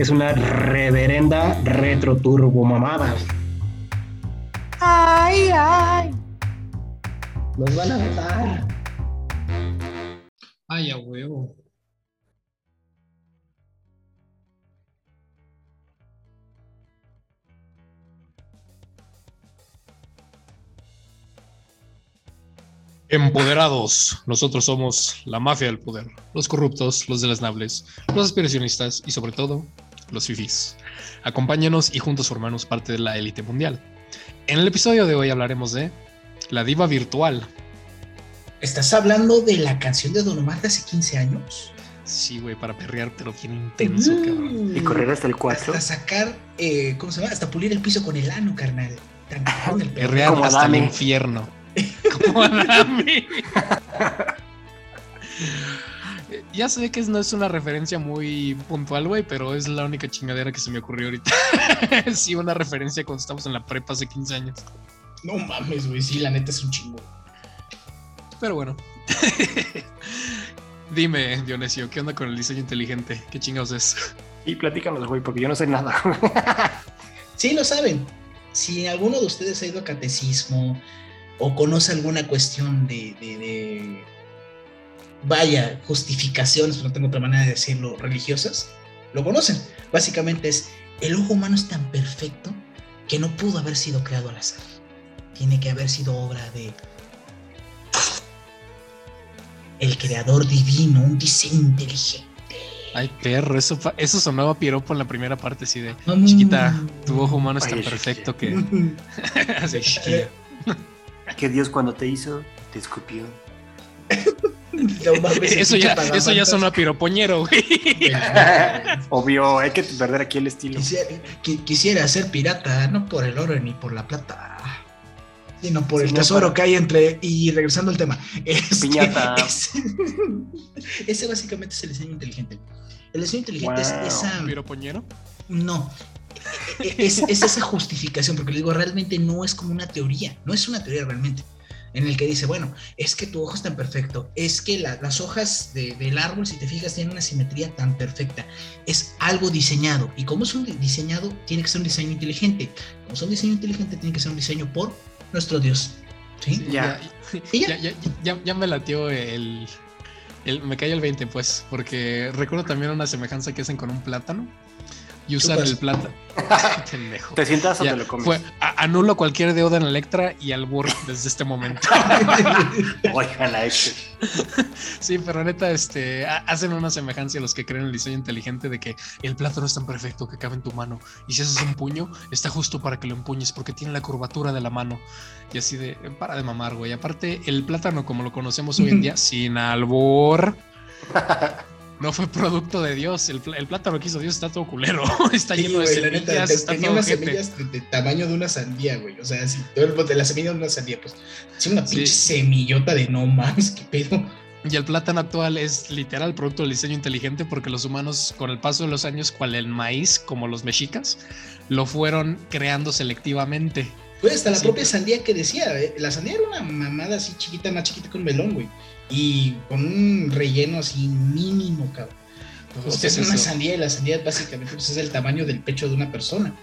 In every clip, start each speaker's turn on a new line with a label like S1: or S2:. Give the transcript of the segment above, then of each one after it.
S1: Es una reverenda retro turbo mamada.
S2: Ay, ay.
S1: Nos van a matar.
S3: Ay, a huevo.
S4: Empoderados, nosotros somos la mafia del poder, los corruptos, los deleznables, los aspiracionistas y sobre todo los fifís. Acompáñanos y juntos formamos parte de la élite mundial. En el episodio de hoy hablaremos de la diva virtual.
S3: ¿Estás hablando de la canción de Don Omar de hace 15 años?
S4: Sí, güey, para perrear, pero bien intenso, cabrón.
S2: Y correr hasta el 4.
S3: Hasta sacar, eh, ¿cómo se llama? Hasta pulir el piso con el ano, carnal. El.
S4: Perrear
S2: Como
S4: hasta el infierno. Como Adame. Ya sé que no es una referencia muy puntual, güey, pero es la única chingadera que se me ocurrió ahorita. sí, una referencia cuando estamos en la prepa hace 15 años.
S3: No mames, güey. Sí, la neta es un chingo.
S4: Pero bueno. Dime, Dionisio, ¿qué onda con el diseño inteligente? ¿Qué chingados es?
S1: Y platícanos, güey, porque yo no sé nada.
S3: Sí, lo saben. Si alguno de ustedes ha ido a catecismo o conoce alguna cuestión de, de- de- vaya, justificaciones, no tengo otra manera de decirlo, religiosas, lo conocen. Básicamente es, el ojo humano es tan perfecto que no pudo haber sido creado al azar. Tiene que haber sido obra de el creador divino, un diseño inteligente.
S4: Ay, perro, eso, eso sonaba piropo en la primera parte, así de
S3: Mm.
S4: chiquita, tu ojo humano es tan perfecto que. Así,
S2: que Dios cuando te hizo, te escupió.
S3: no mames,
S4: Eso ya, eso ya sonó a piropoñero, güey.
S1: Obvio, hay que perder aquí el estilo.
S3: Quisiera, qui- quisiera ser pirata, no por el oro ni por la plata, sino por
S2: Sí,
S3: el
S2: no,
S3: tesoro
S2: para-
S3: que hay entre. Y regresando al tema, este,
S2: Piñata.
S3: Ese, ese básicamente es el diseño inteligente. El diseño inteligente
S1: Wow.
S3: es esa.
S4: ¿Piropoñero?
S3: No. Es, es esa justificación, porque le digo, realmente no es como una teoría, no es una teoría realmente, en el que dice, bueno, es que tu ojo es tan perfecto, es que la- las hojas de- del árbol, si te fijas, tienen una simetría tan perfecta, es algo diseñado, y como es un di- diseñado, tiene que ser un diseño inteligente, como es un diseño inteligente, tiene que ser un diseño por nuestro Dios. ¿sí?
S2: Ya.
S3: ¿Y ya?
S4: ya, ya, ya- ya me latió el, el- Me cayó el 20, pues, porque recuerdo también una semejanza que hacen con un plátano y
S3: Chupas.
S4: el plátano. Pendejo.
S2: ¿Te sientas o
S4: Ya,
S2: te lo comes?
S4: fue, a- anulo cualquier deuda en Electra y al burro desde este momento.
S2: Oigan este.
S4: Sí, pero neta, este, ha- hacen una semejanza a los que creen en el diseño inteligente de que el plátano es tan perfecto que cabe en tu mano. Y si haces un puño, está justo para que lo empuñes porque tiene la curvatura de la mano. Y así de, para de mamar, güey. Aparte, el plátano como lo conocemos hoy en día, sin albor, no fue producto de Dios. El, pl- el plátano que hizo Dios está todo culero. Está
S3: Sí,
S4: lleno de
S3: neta,
S4: semillas,
S3: te-
S4: está
S3: tenía
S4: todo
S3: unas semillas de, de tamaño de una sandía, güey. O sea, si todo de la semilla de una sandía, pues, es una
S4: Sí.
S3: pinche semillota de no mames, qué pedo.
S4: Y el plátano actual es literal producto del diseño inteligente porque los humanos con el paso de los años, cual el maíz, como los mexicas, lo fueron creando selectivamente.
S3: Güey, hasta la
S4: Sí,
S3: propia
S4: pero-
S3: sandía que decía, eh, la sandía era una mamada así chiquita, más chiquita que un melón, güey. Y con un relleno así mínimo, cabrón. O
S4: Justo
S3: sea, es una
S4: eso.
S3: sandía y la sandía básicamente pues, es el tamaño del pecho de una persona.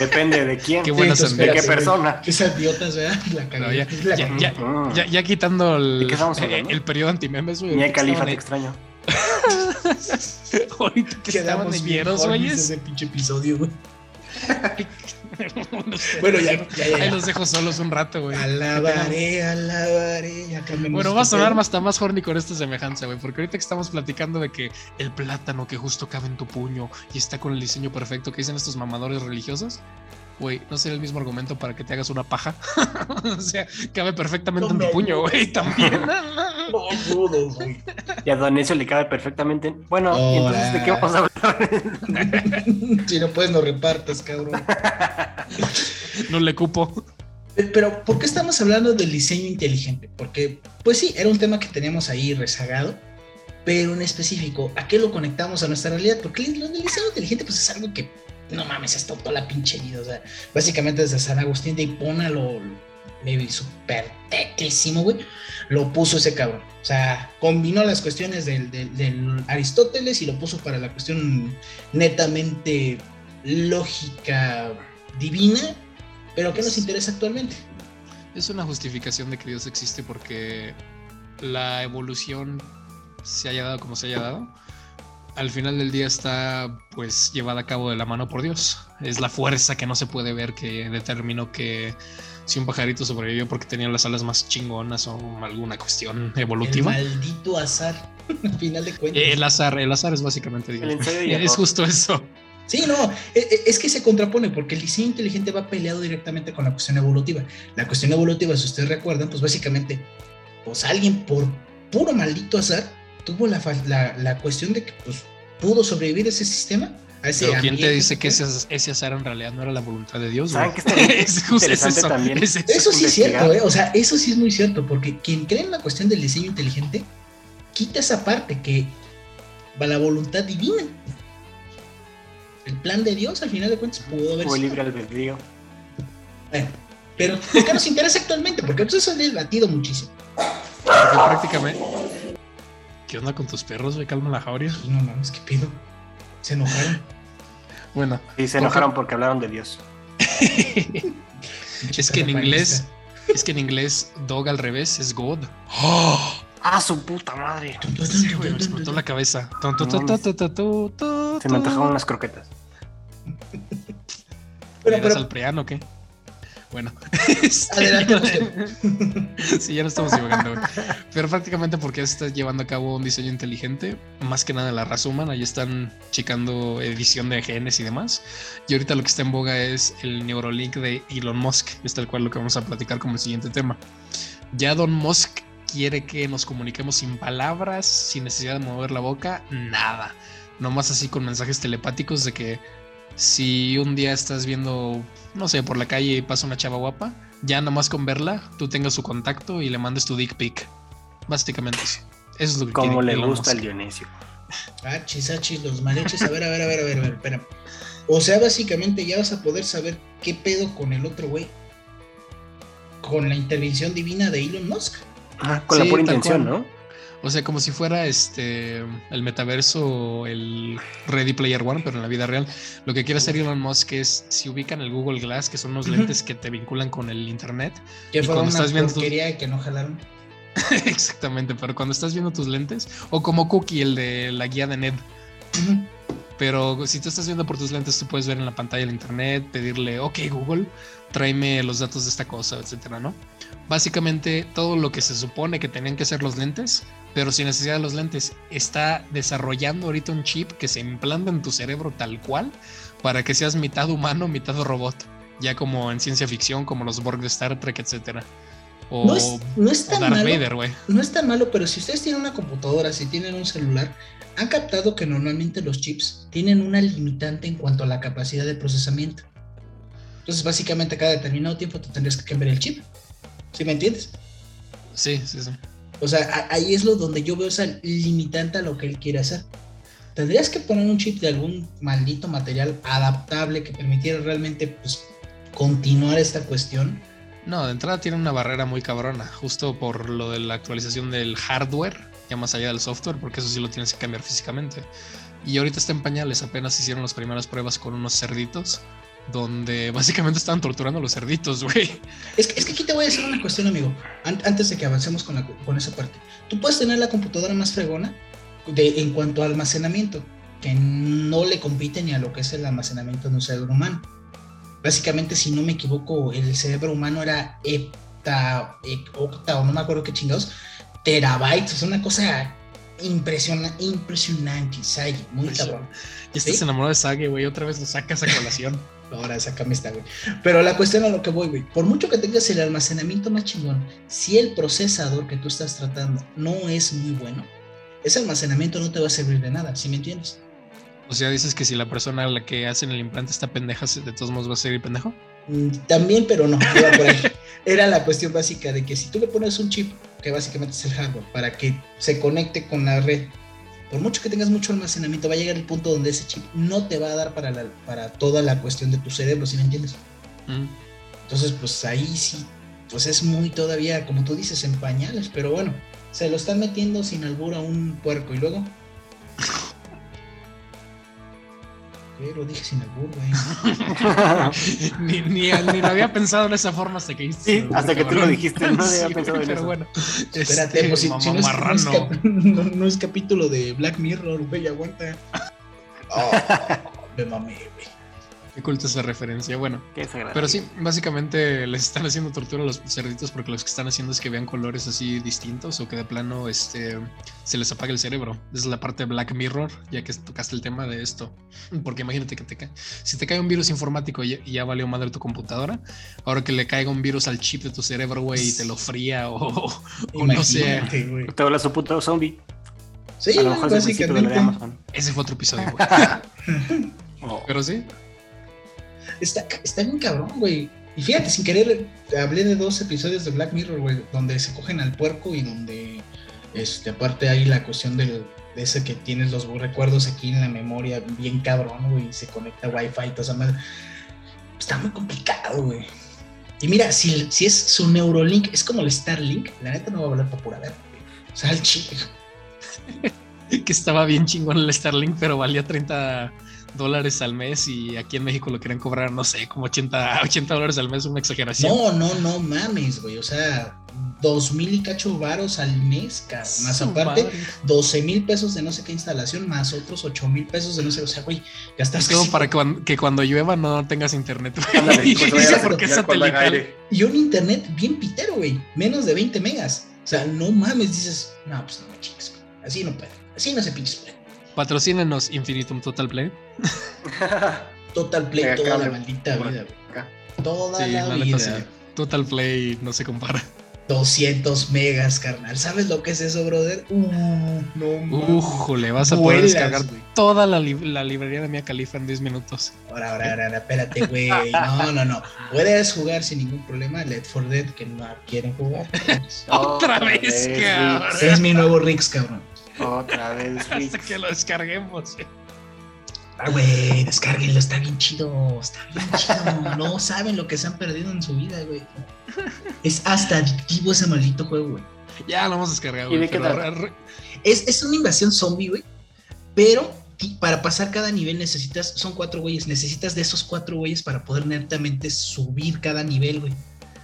S2: Depende de quién.
S4: Qué buena sandía.
S2: ¿De qué
S3: güey.
S2: persona?
S3: Qué sandiotas, ¿verdad? La
S4: Pero
S3: cagué.
S4: ya,
S3: La
S4: ya,
S3: cagué.
S4: ya,
S2: Mm.
S4: ya- ya quitando el,
S2: ¿De
S4: eh, el periodo antimemes, güey.
S2: Ni califa te
S4: estaban
S2: extraño.
S4: Ahorita que estaban
S3: Quedamos
S4: hieros,
S3: hornies
S4: güeyes.
S3: ese pinche episodio, güey. Bueno, ya, ya, ya.
S4: Ahí los dejo solos un rato, güey.
S3: Alabaré, alabaré.
S4: Bueno, va a sonar hasta más horny con esta semejanza, güey, porque ahorita que estamos platicando de que el plátano que justo cabe en tu puño y está con el diseño perfecto que dicen estos mamadores religiosos, Güey, ¿no sería el mismo argumento para que te hagas una paja? o sea, cabe perfectamente en tu puño, güey, también.
S3: No dudo, güey.
S2: Y a Don Ezio le cabe perfectamente. en- Bueno, ¿y entonces ¿de qué vamos a hablar?
S3: si no puedes, no repartes, cabrón.
S4: no le cupo.
S3: Pero, ¿por qué estamos hablando del diseño inteligente? Porque, pues sí, era un tema que teníamos ahí rezagado, pero en específico, ¿a qué lo conectamos a nuestra realidad? Porque el, el diseño inteligente, pues es algo que, no mames, está toda la pinche vida. O sea, básicamente desde San Agustín de Hipona lo, me súper teclísimo, güey, lo puso ese cabrón. O sea, combinó las cuestiones del, del- del Aristóteles y lo puso para la cuestión netamente lógica divina, pero ¿qué nos interesa actualmente?
S4: Es una justificación de que Dios existe porque la evolución se haya dado como se haya dado. Al final del día está pues llevada a cabo de la mano por Dios. Es la fuerza que no se puede ver que determinó que si un pajarito sobrevivió porque tenía las alas más chingonas o alguna cuestión evolutiva.
S3: El maldito azar, al final de cuentas.
S4: El azar, el azar es básicamente Dios. Es justo eso.
S3: Sí, no, e- e- es que se contrapone porque el diseño inteligente va peleado directamente con la cuestión evolutiva. La cuestión evolutiva, si ustedes recuerdan, pues básicamente, pues alguien por puro maldito azar tuvo la, la, la cuestión de que pues pudo sobrevivir ese sistema. A ese
S4: Pero ¿quién te
S3: ambiente,
S4: dice que ese, ese azar en realidad no era la voluntad de Dios? Es justo eso,
S2: también?
S4: es eso.
S3: Eso sí es cierto. ¿eh? O sea, eso sí es muy cierto, porque quien cree en la cuestión del diseño inteligente, quita esa parte que va la voluntad divina. El plan de Dios, al final de cuentas, pudo haber sido.
S2: libre albedrío.
S3: Bueno, pero ¿por qué nos interesa actualmente? Porque eso es debatido muchísimo.
S4: Porque prácticamente. ¿Qué onda con tus perros, güey? Calma la jauria.
S3: Y no mames, ¿qué pido? Se enojaron.
S4: Bueno,
S2: Y se
S4: ¿Por
S2: enojaron porque hablaron de Dios.
S4: es que en inglés. Es que en inglés, dog al revés es God.
S2: ¡Ah, su puta madre!
S4: Sí, güey, me explotó la cabeza.
S2: Se me antojaron unas croquetas.
S3: Pero,
S4: ¿Eras
S3: pero,
S4: al preano o qué? Bueno.
S3: Adelante,
S4: sí, ya no estamos divagando. Pero prácticamente porque se está llevando a cabo un diseño inteligente, más que nada la raza humana, ahí están checando edición de genes y demás. Y ahorita lo que está en boga es el Neurolink de Elon Musk, es tal cual lo que vamos a platicar como el siguiente tema. Ya Elon Musk quiere que nos comuniquemos sin palabras, sin necesidad de mover la boca, nada. Nomás así con mensajes telepáticos de que si un día estás viendo, no sé, por la calle y pasa una chava guapa, ya nomás con verla, tú tengas su contacto y le mandes tu dick pic. Básicamente eso. Eso es lo que
S2: Como le
S4: Elon
S2: gusta el Dionisio.
S3: Achis, achis, los mariachis. A ver, a ver, a ver, a ver, a ver, espera. O sea, básicamente ya vas a poder saber qué pedo con el otro güey. Con la intervención divina de Elon Musk.
S2: Ah, con
S4: Sí,
S2: la pura intención,
S4: cual.
S2: ¿no?
S4: O sea, como si fuera este el metaverso, el Ready Player One, pero en la vida real. Lo que quiere hacer Elon Musk es si ubican el Google Glass, que son unos lentes que te vinculan con el internet.
S3: Que
S4: Y
S3: fue
S4: cuando
S3: una
S4: estás viendo
S3: porquería que no jalaron.
S4: Exactamente, pero cuando estás viendo tus lentes, o como Cookie, el de la guía de Ned. Pero si tú estás viendo por tus lentes, tú puedes ver en la pantalla el internet, pedirle, ok Google, tráeme los datos de esta cosa, etcétera, ¿no? Básicamente todo lo que se supone que tenían que ser los lentes, pero sin necesidad de los lentes, está desarrollando ahorita un chip que se implanta en tu cerebro tal cual para que seas mitad humano, mitad robot, ya como en ciencia ficción, como los Borg de Star Trek, etcétera. O,
S3: No es, no es
S4: o
S3: tan
S4: Darth
S3: malo.
S4: Vader.
S3: No es tan malo, pero si ustedes tienen una computadora, si tienen un celular, han captado que normalmente los chips tienen una limitante en cuanto a la capacidad de procesamiento. Entonces, básicamente, cada determinado tiempo tú tendrías que cambiar el chip. ¿Sí me entiendes?
S4: Sí, sí, sí.
S3: O sea, ahí es lo donde yo veo esa limitante a lo que él quiere hacer. Tendrías que poner un chip de algún maldito material adaptable que permitiera realmente pues, continuar esta cuestión.
S4: No, de entrada tiene una barrera muy cabrona, justo por lo de la actualización del hardware, ya más allá del software, porque eso sí lo tienes que cambiar físicamente. Y ahorita está en pañales, apenas hicieron las primeras pruebas con unos cerditos, donde básicamente estaban torturando a los cerditos, güey.
S3: Es que, es que aquí te voy a decir una cuestión, amigo, an- antes de que avancemos con, la- con esa parte. Tú puedes tener la computadora más fregona de, en cuanto a almacenamiento, que no le compite ni a lo que es el almacenamiento de un cerebro humano. Básicamente, si no me equivoco, el cerebro humano era hepta, octa o no me acuerdo qué chingados, terabytes, sea, una cosa impresiona, impresionante, Sagi, muy cabrón.
S4: Ya estás
S3: ¿Sí?
S4: enamorado de Sage, güey. Otra vez lo sacas a colación.
S3: Ahora sácame esta, güey. Pero la cuestión a lo que voy, güey. Por mucho que tengas el almacenamiento más chingón, si el procesador que tú estás tratando no es muy bueno, ese almacenamiento no te va a servir de nada, ¿sí me entiendes?
S4: O sea, dices que si la persona a la que hacen el implante está pendeja, ¿de todos modos va a seguir pendejo?
S3: Mm, También, pero no, por ahí. Era la cuestión básica de que si tú le pones un chip, que básicamente es el hardware, para que se conecte con la red, por mucho que tengas mucho almacenamiento, va a llegar el punto donde ese chip no te va a dar para, la- para toda la cuestión de tu cerebro, ¿sí me entiendes?
S4: Mm.
S3: Entonces, pues ahí sí, pues es muy todavía, como tú dices, en pañales, pero bueno, se lo están metiendo sin albur a un puerco y luego. ¿Qué? Lo dije sin albur, güey.
S4: ni, ni, ni lo había pensado en esa forma hasta que.
S1: Sí,
S4: güey,
S1: hasta que tú lo dijiste, no había
S4: Sí,
S1: pensado en
S4: pero
S1: eso.
S4: bueno.
S3: Espérate,
S4: este,
S3: pues si, si no, es, no, es
S4: mamarrano.
S3: cap- no- no es capítulo de Black Mirror, güey, aguanta. Oh, me mamé, güey.
S4: Qué culta esa referencia. Bueno,
S1: Qué
S4: pero sí, básicamente les están haciendo tortura a los cerditos porque lo que están haciendo es que vean colores así distintos o que de plano este, se les apague el cerebro. Esa es la parte de Black Mirror, ya que tocaste el tema de esto. Porque imagínate que te cae. Si te cae un virus informático y ya, valió madre tu computadora, ahora que le caiga un virus al chip de tu cerebro, güey, y te lo fría o, o no sé.
S1: Te habla su puto zombie.
S3: Sí,
S1: a lo mejor es el de.
S4: Ese fue otro episodio, güey.
S1: Oh.
S4: Pero sí,
S3: Está, está bien cabrón, güey. Y fíjate, sin querer, hablé de dos episodios de Black Mirror, güey, donde se cogen al puerco y donde, este, aparte hay la cuestión del, de ese que tienes los recuerdos aquí en la memoria, bien cabrón, güey, y se conecta Wi-Fi y esa madre. Está muy complicado, güey. Y mira, si, si es su Neurolink, es como el Starlink, la neta no va a valer para pura verga, güey. O sea, el chip.
S4: que estaba bien chingón el Starlink, pero valía 30 dólares al mes y aquí en México lo querían cobrar, no sé, como 80, 80 dólares al mes, una exageración.
S3: No, no, no mames, güey. O sea, dos mil y cacho varos al mes, cabrón. Más
S4: Su
S3: aparte,
S4: madre.
S3: 12 mil pesos de no sé qué instalación, más otros 8 mil pesos de no sé, o sea, güey, gastas
S4: Es como
S3: casi-
S4: para que cuando, que cuando llueva no tengas internet.
S2: Ándale,
S4: porque es satelital.
S3: Y un internet bien pitero, güey, menos de 20 megas. O sea, no mames, dices, no, pues no me chingues, güey. Así no puede, así no se pinches.
S4: Patrocínenos Infinitum Total Play.
S3: Total play
S2: Mega
S3: toda la maldita vida,
S2: acá.
S3: Toda
S4: Sí,
S3: la,
S4: la
S3: vida.
S4: neta sí. Total Play no se compara.
S3: 200 megas, carnal. ¿Sabes lo que es eso, brother? Uh, no.
S4: Ujole, vas a poder
S3: Vuelas,
S4: descargar toda la, li- la librería de Mia Califa en 10 minutos.
S3: Ahora, ahora, ahora, espérate, güey. No, no, no. Puedes jugar sin ningún problema. Let for Dead, que no quieren jugar.
S4: Otra vez, cabrón.
S3: Ese es mi nuevo Rix, cabrón.
S2: Otra vez,
S4: Hasta que lo descarguemos.
S3: Ah, güey, descárguenlo, está bien chido. Está bien chido. No saben lo que se han perdido en su vida, güey. Es hasta adictivo ese maldito juego, güey.
S4: Ya lo hemos descargado.
S1: ¿Y
S4: güey,
S3: Es, es una invasión zombie, güey. Pero para pasar cada nivel necesitas, son cuatro güeyes, necesitas de esos cuatro güeyes para poder netamente subir cada nivel, güey.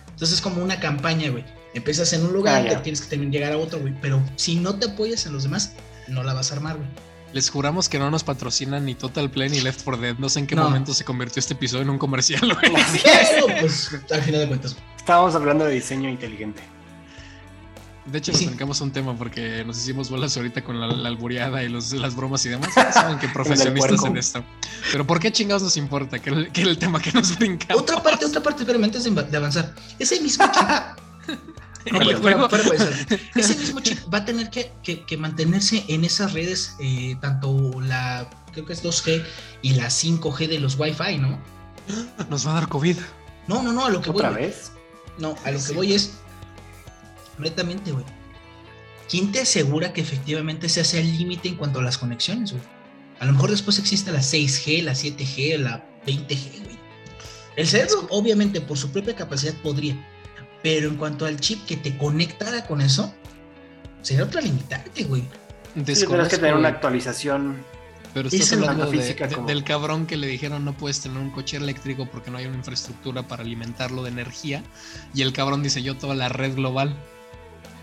S3: Entonces es como una campaña, güey. Empiezas en un lugar,
S1: Ah,
S3: tienes que también llegar a otro, güey. Pero si no te apoyas en los demás, no la vas a armar, güey.
S4: Les juramos que no nos patrocinan ni Total Play ni Left 4 Dead. No sé en qué
S3: No.
S4: momento se convirtió este episodio en un comercial, güey.
S3: Pero, pues, al final de cuentas.
S1: Estábamos hablando de diseño inteligente.
S4: De hecho,
S3: Sí.
S4: nos brincamos un tema porque nos hicimos bolas ahorita con la, la albureada y los, las bromas y demás. Saben que profesionistas en esto. Pero ¿por qué chingados nos importa? Que el, que el tema que nos brincamos.
S3: Otra parte, otra parte, espérame, antes de, avanzar. Ese mismo chip.
S4: El juego.
S3: ese mismo chip va a tener que, que- que mantenerse en esas redes, eh, tanto la, creo que es 2G y la 5G de los Wi-Fi, ¿no?
S4: Nos va a dar COVID.
S3: No, no, no, a lo que voy.
S1: ¿Otra
S3: güey.
S1: vez?
S3: No, a lo que
S4: Sí.
S3: voy es. Netamente, güey. ¿Quién te asegura que efectivamente se hace el límite en cuanto a las conexiones, güey? A lo mejor después existe la 6G, la 7G, la 20G, güey. El cerebro, obviamente, por su propia capacidad podría. Pero en cuanto al chip que te conectara con eso, sería otra limitante, güey.
S1: Sí, tendrás que tener una actualización.
S4: pero estás
S3: Esa es la
S4: hablando de-
S1: física
S4: de-
S1: como-
S4: del cabrón que le dijeron no puedes tener un coche eléctrico porque no hay una infraestructura para alimentarlo de energía. Y el cabrón diseñó toda la red global.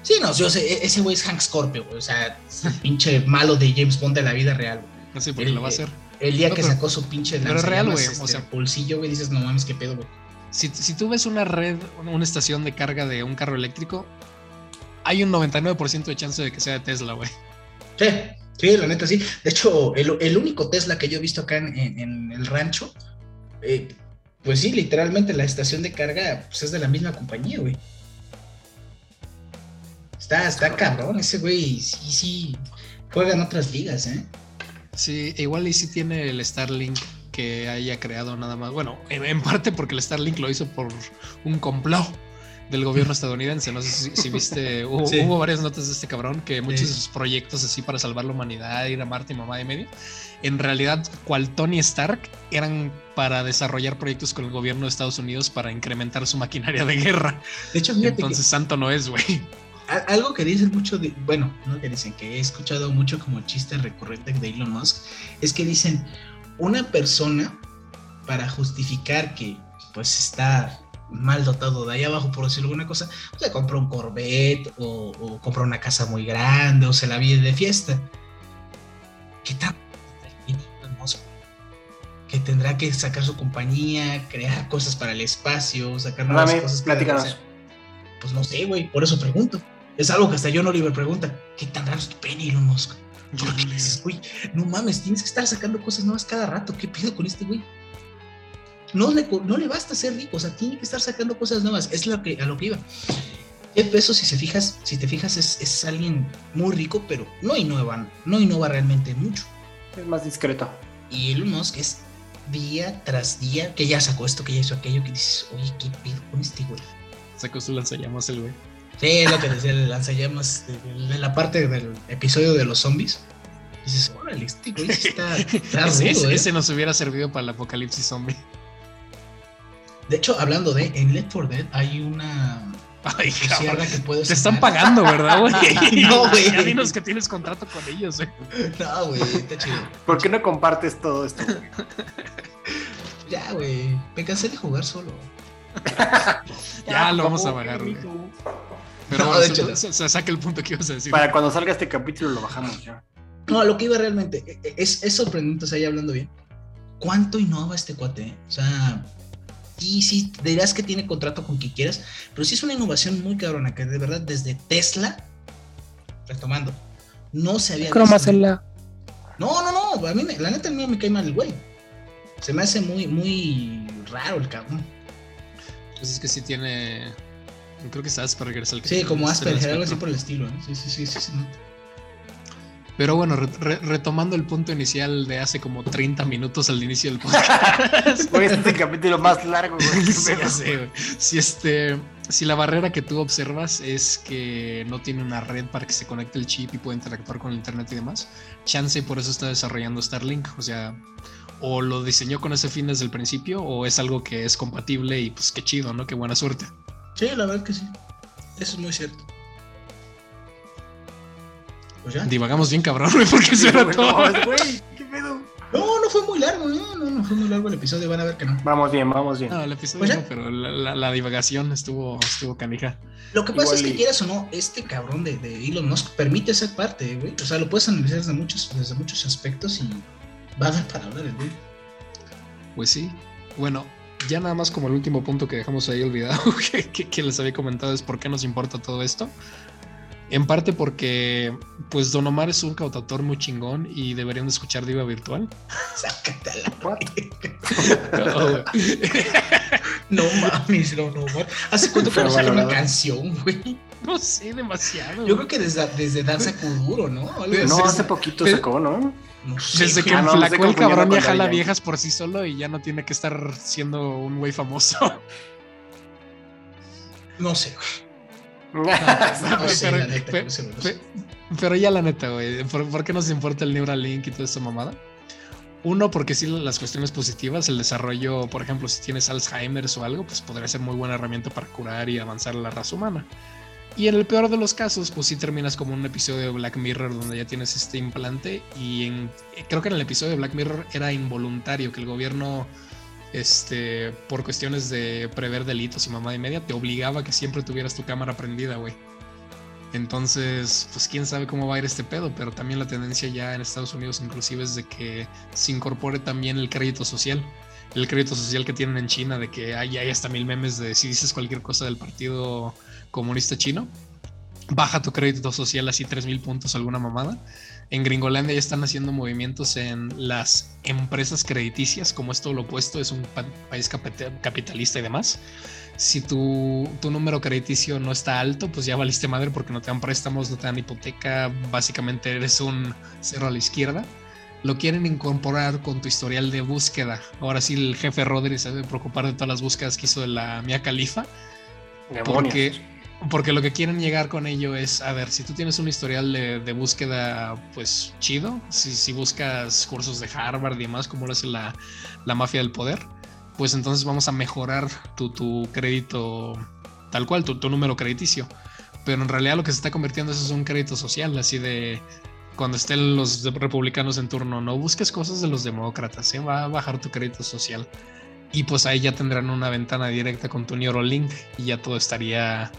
S3: Sí, no, yo sé, e- ese güey es Hank Scorpio, güey. O sea, pinche malo de James Bond de la vida real, güey.
S4: No sé por qué
S3: El-
S4: lo va a hacer.
S3: El día
S4: No,
S3: que
S4: pero-
S3: sacó su pinche
S4: pero es real, güey, o
S3: este,
S4: sea-
S3: bolsillo, güey, dices, no mames, qué pedo, güey.
S4: Si, si tú ves una red, una estación de carga de un carro eléctrico, hay un 99% de chance de que sea de Tesla, güey.
S3: Sí, sí, la neta sí. De hecho, el, el único Tesla que yo he visto acá en, en- en el rancho, eh, pues sí, literalmente la estación de carga pues, es de la misma compañía, güey. Está, está cabrón, ese güey sí, sí, juega en otras ligas, ¿eh?
S4: Sí, igual y sí tiene el Starlink que haya creado nada más. Bueno, en, en parte porque el Starlink lo hizo por un complot del gobierno estadounidense. No sé si, si viste, hubo,
S3: Sí.
S4: hubo varias notas de este cabrón que muchos
S3: Sí.
S4: de sus proyectos así para salvar la humanidad, ir a Marte y mamá de medio, en realidad, cual Tony Stark, eran para desarrollar proyectos con el gobierno de Estados Unidos para incrementar su maquinaria de guerra.
S3: De hecho, fíjate que-
S4: Entonces, santo no es, güey.
S3: Algo que dicen mucho, de, bueno, no que dicen, que he escuchado mucho como chiste recurrente de Elon Musk, es que dicen, una persona para justificar que pues está mal dotado de ahí abajo, por decirlo alguna cosa, pues, se compra un Corvette o, o compra una casa muy grande o se la vive de fiesta. ¿Qué Musk? Que tendrá que sacar su compañía, crear cosas para el espacio, sacar nuevas
S1: Dame,
S3: cosas.
S1: platícanos.
S3: pues no sé, güey, por eso pregunto. Es algo que hasta John Oliver pregunta. ¿Qué tan raro es tu pene, Elon Musk? Porque dices, güey, no mames, tienes que estar sacando cosas nuevas cada rato. ¿Qué pido con este güey? No le, no le basta ser rico, o sea, tiene que estar sacando cosas nuevas. Es lo que, a lo que iba. Jeff Bezos, si, se fijas, si te fijas, es, es alguien muy rico, pero no innova, no innova realmente mucho.
S1: Es más discreto.
S3: Y Elon Musk es día tras día que ya sacó esto, que ya hizo aquello, que dices, oye, ¿qué pido con este güey?
S4: Sacó su lanzallamas el güey.
S3: Sí, es lo que decía el lanzallamas de, de la parte del episodio de los zombies. Dices, órale, este güey está, está
S4: ese,
S3: rudo,
S4: ese-
S3: ¿eh?
S4: ese nos hubiera servido para el apocalipsis zombie.
S3: De hecho, hablando de, en Left 4 Dead hay una
S4: Ay, cabrón.
S3: que puedes
S4: Te están pagando, ¿verdad, güey?
S3: No, güey.
S4: Ya dinos que tienes contrato con ellos, güey.
S3: No, güey, está chido.
S1: ¿Por qué no compartes todo esto?
S3: Ya, güey, me cansé de jugar solo.
S4: Ya lo vamos a pagar, güey. Pero
S3: No,
S4: bueno,
S3: de
S4: se,
S3: hecho, no.
S4: se- se saca el punto que ibas a decir.
S1: Para cuando salga este capítulo lo bajamos ya.
S3: No, a lo que iba realmente, e- e- es, es sorprendente, o sea, ya hablando bien. ¿Cuánto innova este cuate? eh? O sea, sí, sí, dirás que tiene contrato con quien quieras, pero sí es una innovación muy cabrona, que de verdad desde Tesla, retomando, no se había.
S5: Cromacela.
S3: No, no, no, a mí, me- la neta, a mí me cae mal el güey. Se me hace muy, muy raro el cabrón.
S4: Pues es que sí tiene. Creo que es Asperger es el que
S3: Sí, como Asperger, algo así por el estilo, ¿eh? Sí, sí, sí, sí, sí.
S4: Pero bueno, re- re- retomando el punto inicial de hace como 30 minutos al inicio del podcast.
S1: Güey, este es el capítulo más largo, güey. ¿Qué
S4: Sí, sé, si, este, si la barrera que tú observas es que no tiene una red para que se conecte el chip y pueda interactuar con el internet y demás, Chance por eso está desarrollando Starlink. O sea, o lo diseñó con ese fin desde el principio, o es algo que es compatible y pues qué chido, ¿no? Qué buena suerte.
S3: Sí, la verdad que sí. Eso es muy cierto. Pues ya.
S4: Divagamos bien cabrón, güey, porque eso era
S1: Güey,
S4: todo.
S1: no, güey, ¿qué pedo?
S3: No, no fue muy largo, no, no, no fue muy largo el episodio, van a ver que no.
S1: Vamos bien, vamos bien.
S4: No, el episodio
S3: Pues
S4: no, pero la, la- la divagación estuvo, estuvo canija.
S3: Lo que pasa
S1: Igual
S3: es que
S1: y-
S3: quieras o no, este cabrón de, de Elon Musk permite esa parte, güey. O sea, lo puedes analizar desde muchos, desde muchos aspectos y va a dar para hablar el güey.
S4: Pues sí. Bueno, ya nada más como el último punto que dejamos ahí olvidado, que, que- que les había comentado es por qué nos importa todo esto. En parte porque, pues, Don Omar es un cantautor muy chingón y deberían de escuchar Diva Virtual.
S3: Sácate a la?
S4: No.
S3: No mames, no, no, güey. ¿Hace cuánto que no saca una canción, güey?
S4: No sé, demasiado.
S3: Yo creo que desde, desde Danza Kuduro, ¿no? Algo
S1: No,
S3: así.
S1: hace poquito sacó, ¿no?
S4: Desde que
S1: no,
S4: enflacó el cabrón ya jala viejas por sí solo y ya no tiene que estar siendo un güey famoso.
S3: No sé, güey. No
S4: Pero- ya la neta, güey, ¿por, por qué nos importa el Neuralink y toda esta mamada? Uno, porque sí las cuestiones positivas, el desarrollo, por ejemplo, si tienes Alzheimer o algo, pues podría ser muy buena herramienta para curar y avanzar la raza humana. Y en el peor de los casos, pues sí terminas como un episodio de Black Mirror donde ya tienes este implante y en- creo que en el episodio de Black Mirror era involuntario que el gobierno, este, por cuestiones de prever delitos y mamá y media, te obligaba a que siempre tuvieras tu cámara prendida, güey. Entonces, pues quién sabe cómo va a ir este pedo, pero también la tendencia ya en Estados Unidos inclusive es de que se incorpore también el crédito social. El crédito social que tienen en China de que hay, hay hasta mil memes de si dices cualquier cosa del Partido Comunista Chino, baja tu crédito social así tres mil puntos alguna mamada. En Gringolandia ya están haciendo movimientos en las empresas crediticias, como es todo lo opuesto, es un pa- país capita- capitalista y demás. Si tu, tu número crediticio no está alto, pues ya valiste madre porque no te dan préstamos, no te dan hipoteca, básicamente eres un cero a la izquierda. Lo quieren incorporar con tu historial de búsqueda. Ahora sí, el jefe Rodri se debe preocupar de todas las búsquedas que hizo de la Mia.
S1: Demonios.
S4: Porque, porque lo que quieren llegar con ello es, a ver, si tú tienes un historial de, de búsqueda, pues chido, si, si buscas cursos de Harvard y demás, como lo hace la, la mafia del poder, pues entonces vamos a mejorar tu, tu crédito tal cual, tu, tu número crediticio. Pero en realidad lo que se está convirtiendo eso es un crédito social, así de cuando estén los republicanos en turno, no busques cosas de los demócratas, ¿eh? va a bajar tu crédito social. Y pues ahí ya tendrán una ventana directa con tu Neurolink y ya todo estaría,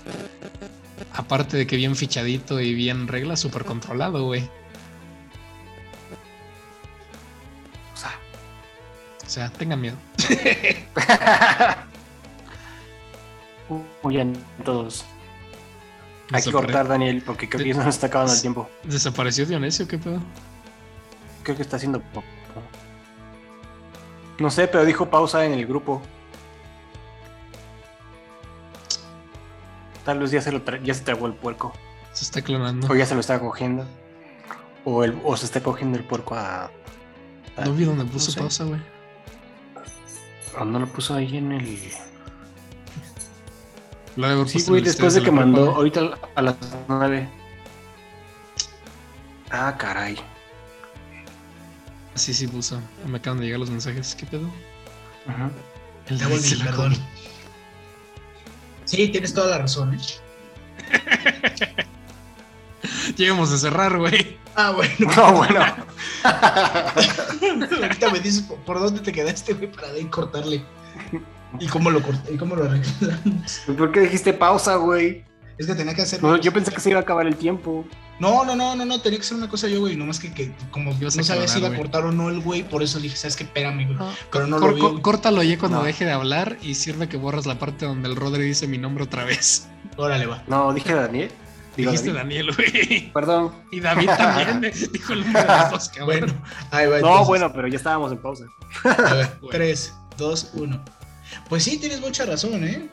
S4: aparte de que bien fichadito y bien regla, súper controlado, güey.
S1: O sea,
S4: O sea, tengan miedo.
S1: huyan todos. Hay que cortar, Daniel, porque creo que ya nos está acabando el tiempo.
S4: ¿Desapareció Dionisio? ¿Qué pedo?
S1: Creo que está haciendo poco. No sé, pero dijo pausa en el grupo. Tal vez ya se, lo ya se tragó el puerco.
S4: Se está clonando.
S1: O ya se lo está cogiendo. O, el, o se está cogiendo el puerco a. a-
S4: No vi dónde puso
S1: sé.
S4: pausa, güey.
S1: ¿O no lo puso ahí en el. Sí, güey, después de que mandó ahorita a las 9. Ah, caray.
S4: Sí, sí puso. Me acaban de llegar los mensajes. ¿Qué pedo?
S1: Ujú.
S4: El se la
S3: perdón. Sí, tienes toda la razón, ¿eh?
S4: Llegamos a cerrar, güey.
S3: Ah, bueno.
S1: No, bueno.
S3: Ahorita me dices por, dónde te quedaste, güey, para de cortarle. ¿Y cómo lo corté? ¿Y cómo lo arreglamos?
S1: ¿Por qué dijiste pausa, güey?
S3: Es que tenía que hacer.
S1: No, yo pensé que se iba a acabar el tiempo.
S3: No, no, no, no, no, tenía que hacer una cosa yo, güey. Nomás que, que como no
S4: Ibas a
S3: sabía si iba a cortar o no el güey, por eso dije, ¿sabes qué? Espérame, güey.
S4: Ah,
S3: Pero no
S4: cor-
S3: lo vi.
S4: córtalo ya cuando
S1: No.
S4: deje de hablar y sirve que borras la parte donde el Rodri dice mi nombre otra vez.
S3: Órale, va.
S1: No, dije Daniel. Digo,
S4: Dijiste
S1: David.
S4: Daniel, güey.
S1: Perdón.
S4: Y David también eh, dijo el nombre de los dos, cabrón.
S3: Bueno, ahí va.
S1: No, bueno, pero ya estábamos en pausa.
S3: A ver,
S4: Bueno.
S3: 3, 2, 1. Pues sí, tienes mucha razón, ¿eh?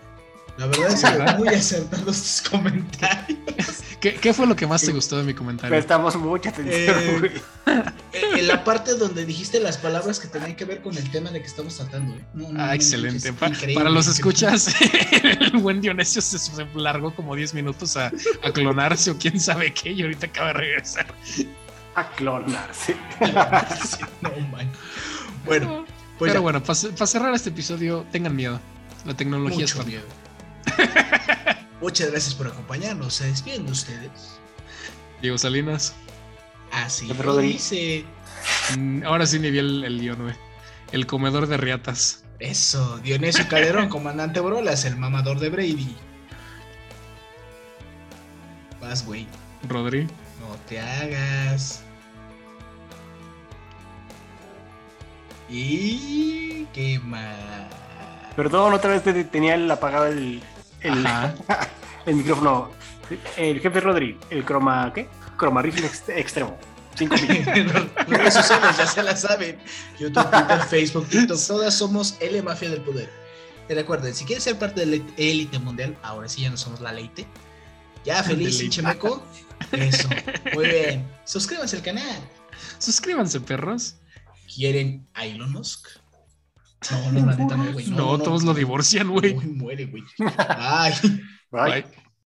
S3: La verdad es que muy acertados tus comentarios.
S4: ¿Qué, qué fue lo que más te gustó de mi comentario?
S1: Prestamos mucha atención,
S3: Eh. Eh, En la parte donde dijiste las palabras que tenían que ver con el tema de que estamos tratando, ¿eh? No, no,
S4: Ah,
S3: no,
S4: excelente.
S3: es
S4: Pa-
S3: increíble,
S4: para los escuchas, el buen Dionisio se, se largó como 10 minutos a, a clonarse o quién sabe qué y ahorita acaba de regresar.
S1: A clonarse.
S3: Sí, no, man. Bueno, pues
S4: Pero
S3: ya,
S4: bueno, para cerrar este episodio, tengan miedo. La tecnología es
S3: mucho
S4: fan.
S3: miedo. Muchas gracias por acompañarnos. Se despiden de ustedes.
S4: Diego Salinas.
S3: Así lo dice.
S4: Mm, Ahora sí ni vi el, el guion, güey. El comedor de riatas.
S3: Eso, Dionisio Calderón, comandante Brolas, el mamador de Brady. Vas, güey.
S4: Rodri.
S3: No te hagas. Y qué más.
S1: Perdón, otra vez te- tenía el apagado el, el, micrófono. El jefe Rodri, el croma, ¿qué? Croma rifle ex- extremo. 5 mil.
S3: Redes sociales, ya se la saben. YouTube, Twitter, Facebook, TikTok, todas somos L Mafia del Poder. Y recuerden, si quieres ser parte de la élite mundial, ahora sí ya no somos la leite. Ya feliz. Chemeco. Eso, muy bien. Suscríbanse al canal.
S4: Suscríbanse, perros.
S3: ¿Quieren a Elon Musk? No, no, la neta no, güey.
S4: No, todos lo divorcian, güey.
S3: Uy, muere, güey. Ay.
S1: Bye.
S4: Bye.